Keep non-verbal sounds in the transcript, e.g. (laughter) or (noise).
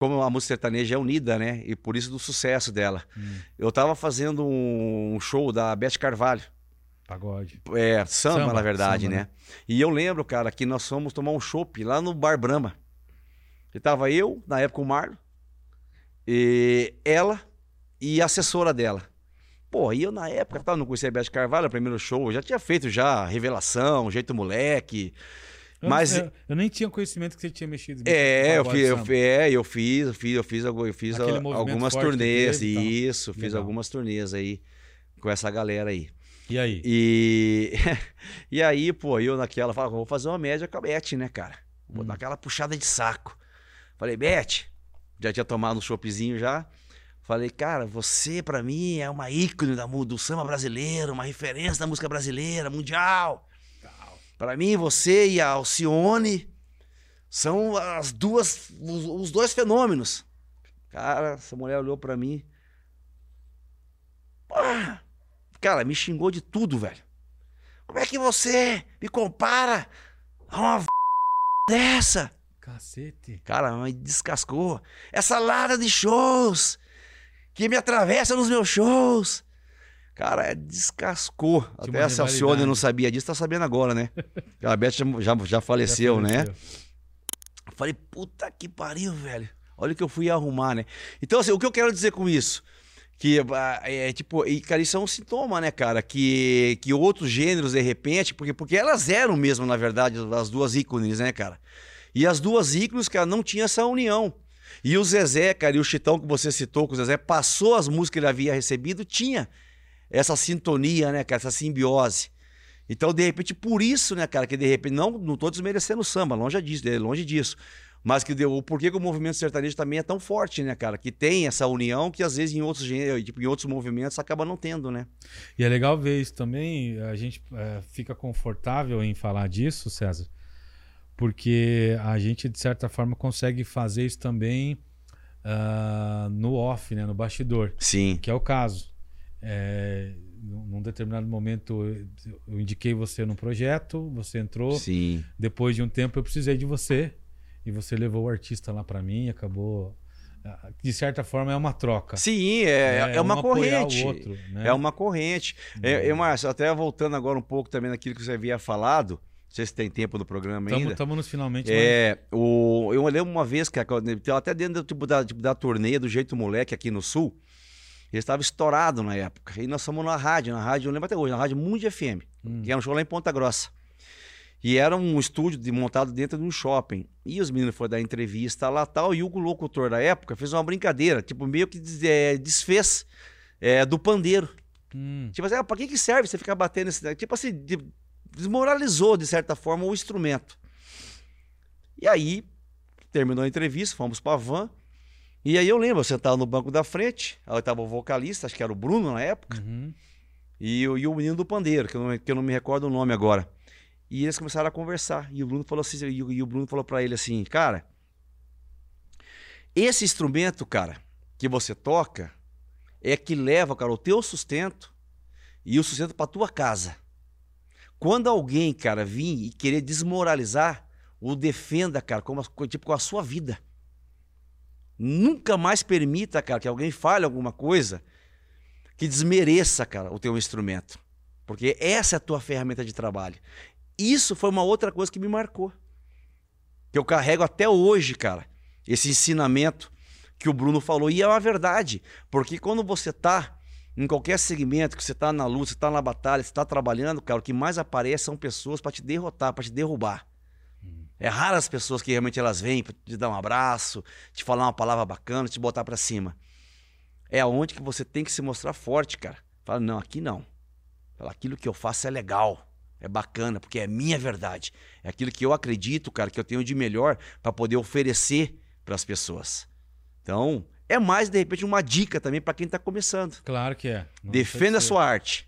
como a música sertaneja é unida, né? E por isso do sucesso dela. Hum, Eu tava fazendo um show da Beth Carvalho. pagode. É, samba, Samba, na verdade, samba, né? E eu lembro, cara, que nós fomos tomar um chopp lá no Bar Brahma. E tava eu, na época o Marlon, e ela e a assessora dela. Pô, e eu na época, tá, não conhecia a Beth Carvalho, o primeiro show, eu já tinha feito já Revelação, Jeito Moleque. Eu, Mas- eu, eu nem tinha conhecimento que você tinha mexido. É, eu fiz, eu, é, eu fiz, eu fiz, eu fiz, eu fiz algumas turnês, teve isso, fiz Legal. algumas turnês aí com essa galera aí. E aí? E, (laughs) e aí, pô, eu naquela, falava, vou fazer uma média com a Beth, né, cara? Vou Hum. dar aquela puxada de saco. Falei, Beth, já tinha tomado um choppzinho já. Falei, cara, você pra mim é uma ícone da, do samba brasileiro, uma referência da música brasileira, mundial. Pra mim, você e a Alcione são as duas, os, os dois fenômenos. Cara, essa mulher olhou pra mim. Porra! Cara, me xingou de tudo, velho. Como é que você me compara a uma v... dessa? Cacete. Cara, me descascou. Essa lada de shows que me atravessa nos meus shows. Cara, é, descascou. Tinha Até uma essa Alcione rivalidade. não sabia disso, tá sabendo agora, né? (laughs) A Beth já, já, já faleceu, Já né? Falei, puta que pariu, velho. Olha o que eu fui arrumar, né? Então, assim, o que eu quero dizer com isso? Que ah, é tipo, e, cara, isso é um sintoma, né, cara? Que, que outros gêneros, de repente, porque, porque elas eram mesmo, na verdade, as duas ícones, né, cara? E as duas ícones, cara, não tinha essa união. E o Zezé, cara, e o Chitão que você citou, que o Zezé passou as músicas que ele havia recebido, tinha essa sintonia, né, cara? Essa simbiose. Então, de repente, por isso, né, cara, que de repente, não, não tô desmerecendo o samba, longe disso, é longe disso. Mas que deu, o porquê que o movimento sertanejo também é tão forte, né, cara? Que tem essa união que às vezes em outros, gê- tipo, em outros movimentos acaba não tendo, né? E é legal ver isso também. A gente é, fica confortável em falar disso, César, porque a gente, de certa forma, consegue fazer isso também ah, no off, né, no bastidor, Sim. que é o caso. É, num determinado momento eu- indiquei você num projeto, você entrou. Sim. Depois de um tempo eu precisei de você e você levou o artista lá para mim, acabou. ah, De certa forma é uma troca. Sim, é, é, um uma apoiar corrente. outro, né? É uma corrente. É, é, Márcio, até voltando agora um pouco também naquilo que você havia falado, não sei se tem tempo do programa ainda. Estamos finalmente. mas- É, o, eu lembro uma vez, cara, então, até dentro tipo, da, tipo, da turnê do Jeito Moleque aqui no Sul, ele estava estourado na época. E nós fomos na rádio, na rádio, eu lembro até hoje, na rádio Mundi FM, Hum. que era um show lá em Ponta Grossa. E era um estúdio de- montado dentro de um shopping. E os meninos foram dar entrevista lá tal, e o locutor da época fez uma brincadeira, tipo, meio que é, desfez é, do pandeiro. Hum, Tipo assim, ah, pra que, que serve você ficar batendo esse. Tipo assim, de- desmoralizou, de certa forma, o instrumento. E aí, terminou a entrevista, fomos pra van. E aí eu lembro, eu sentava no banco da frente, aí tava o vocalista, acho que era o Bruno na época, uhum. e, o- e o menino do pandeiro, que eu, não, que eu não me recordo o nome agora. E eles começaram a conversar. E o Bruno falou assim, e o, e o Bruno falou pra ele assim, cara, esse instrumento, cara, que você toca, é que leva, cara, o teu sustento e o sustento pra tua casa. Quando alguém, cara, vir e querer desmoralizar, o defenda, cara, como, tipo, com a sua vida. Nunca mais permita, cara, que alguém fale alguma coisa que desmereça, cara, o teu instrumento. Porque essa é a tua ferramenta de trabalho. Isso foi uma outra coisa que me marcou. Que eu carrego até hoje, cara. Esse ensinamento que o Bruno falou. E é uma verdade. Porque quando você tá em qualquer segmento, que você tá na luta, você tá na batalha, você tá trabalhando, cara, o que mais aparece são pessoas para te derrotar, para te derrubar. É raro as pessoas que realmente elas vêm pra te dar um abraço, te falar uma palavra bacana, te botar para cima. É aonde que você tem que se mostrar forte, cara. Fala, não, aqui não. Fala, aquilo que eu faço é legal, é bacana, porque é minha verdade. É aquilo que eu acredito, cara, que eu tenho de melhor para poder oferecer para as pessoas. Então, é mais de repente uma dica também para quem tá começando. Claro que é. Não Defenda a sua arte.